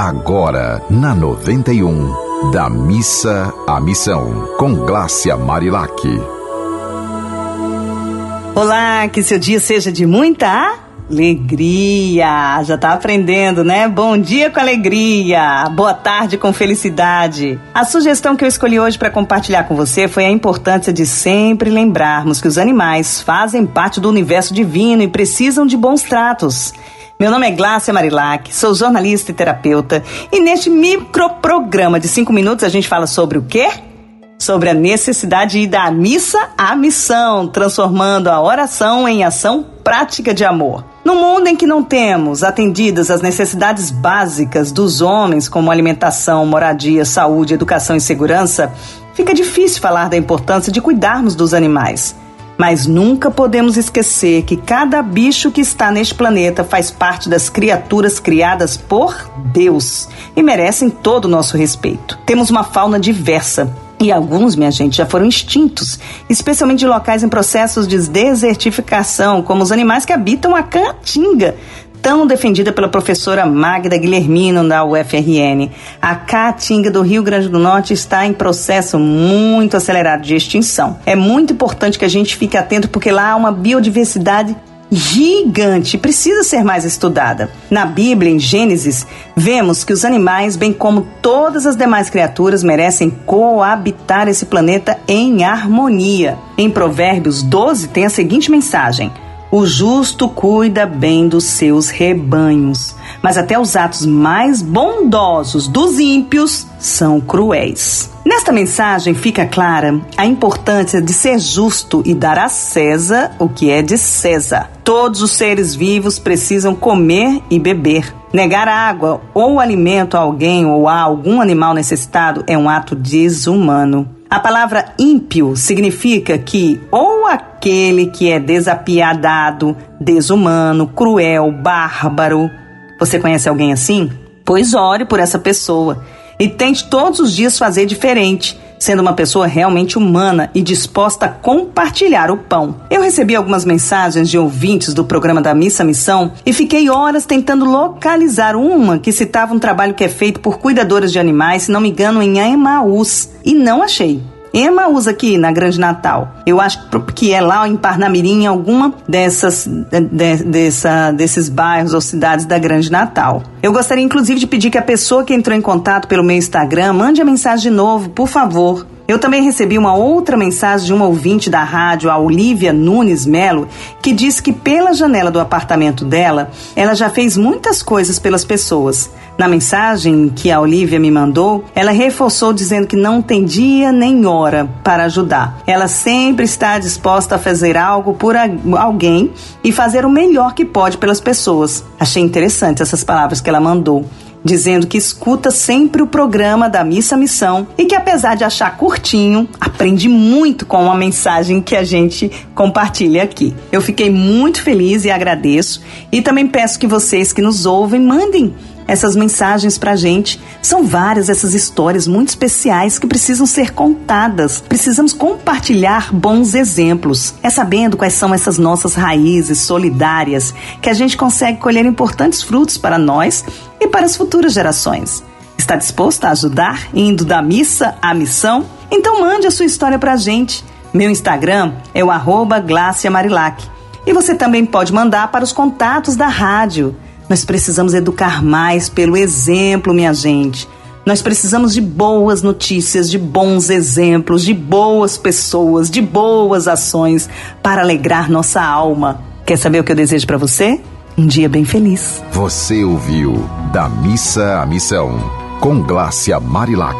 Agora, na 91, da missa à missão, com Glácia Marilac. Olá, que seu dia seja de muita alegria. Já tá aprendendo, né? Bom dia com alegria. Boa tarde com felicidade. A sugestão que eu escolhi hoje para compartilhar com você foi a importância de sempre lembrarmos que os animais fazem parte do universo divino e precisam de bons tratos. Meu nome é Glácia Marilac, sou jornalista e terapeuta e neste microprograma de cinco minutos a gente fala sobre o quê? Sobre a necessidade de ir da missa à missão, transformando a oração em ação prática de amor. No mundo em que não temos atendidas as necessidades básicas dos homens, como alimentação, moradia, saúde, educação e segurança, fica difícil falar da importância de cuidarmos dos animais. Mas nunca podemos esquecer que cada bicho que está neste planeta faz parte das criaturas criadas por Deus e merecem todo o nosso respeito. Temos uma fauna diversa. E alguns, minha gente, já foram extintos, especialmente de locais em processos de desertificação, como os animais que habitam a caatinga, tão defendida pela professora Magda Guilhermino da UFRN. A caatinga do Rio Grande do Norte está em processo muito acelerado de extinção. É muito importante que a gente fique atento porque lá há uma biodiversidade gigante, precisa ser mais estudada. Na Bíblia, em Gênesis, vemos que os animais, bem como todas as demais criaturas, merecem coabitar esse planeta em harmonia. Em Provérbios 12 tem a seguinte mensagem: o justo cuida bem dos seus rebanhos, mas até os atos mais bondosos dos ímpios são cruéis. Nesta mensagem fica clara a importância de ser justo e dar a César o que é de César. Todos os seres vivos precisam comer e beber. Negar água ou alimento a alguém ou a algum animal necessitado é um ato desumano. A palavra ímpio significa que ou aquele que é desapiadado, desumano, cruel, bárbaro. Você conhece alguém assim? Pois ore por essa pessoa e tente todos os dias fazer diferente sendo uma pessoa realmente humana e disposta a compartilhar o pão. Eu recebi algumas mensagens de ouvintes do programa da Missa Missão e fiquei horas tentando localizar uma que citava um trabalho que é feito por cuidadoras de animais, se não me engano, em Emaús, e não achei. Emaús aqui na Grande Natal. Eu acho que é lá em Parnamirim, em alguma dessas de, dessa, desses bairros ou cidades da Grande Natal. Eu gostaria inclusive de pedir que a pessoa que entrou em contato pelo meu Instagram mande a mensagem de novo, por favor. Eu também recebi uma outra mensagem de uma ouvinte da rádio, a Olivia Nunes Melo, que disse que pela janela do apartamento dela, ela já fez muitas coisas pelas pessoas. Na mensagem que a Olivia me mandou, ela reforçou dizendo que não tem dia nem hora para ajudar. Ela sempre está disposta a fazer algo por alguém e fazer o melhor que pode pelas pessoas. Achei interessante essas palavras que ela mandou dizendo que escuta sempre o programa da Missa Missão e que, apesar de achar curtinho, aprende muito com a mensagem que a gente compartilha aqui. Eu fiquei muito feliz e agradeço, e também peço que vocês que nos ouvem mandem essas mensagens pra gente. São várias essas histórias muito especiais que precisam ser contadas. Precisamos compartilhar bons exemplos. É sabendo quais são essas nossas raízes solidárias que a gente consegue colher importantes frutos para nós e para as futuras gerações. Está disposto a ajudar indo da missa à missão? Então mande a sua história pra gente. Meu Instagram é o arroba Marilac. E você também pode mandar para os contatos da rádio nós precisamos educar mais pelo exemplo, minha gente. Nós precisamos de boas notícias, de bons exemplos, de boas pessoas, de boas ações para alegrar nossa alma. Quer saber o que eu desejo para você? Um dia bem feliz. Você ouviu Da Missa à Missão, com Glácia Marilac.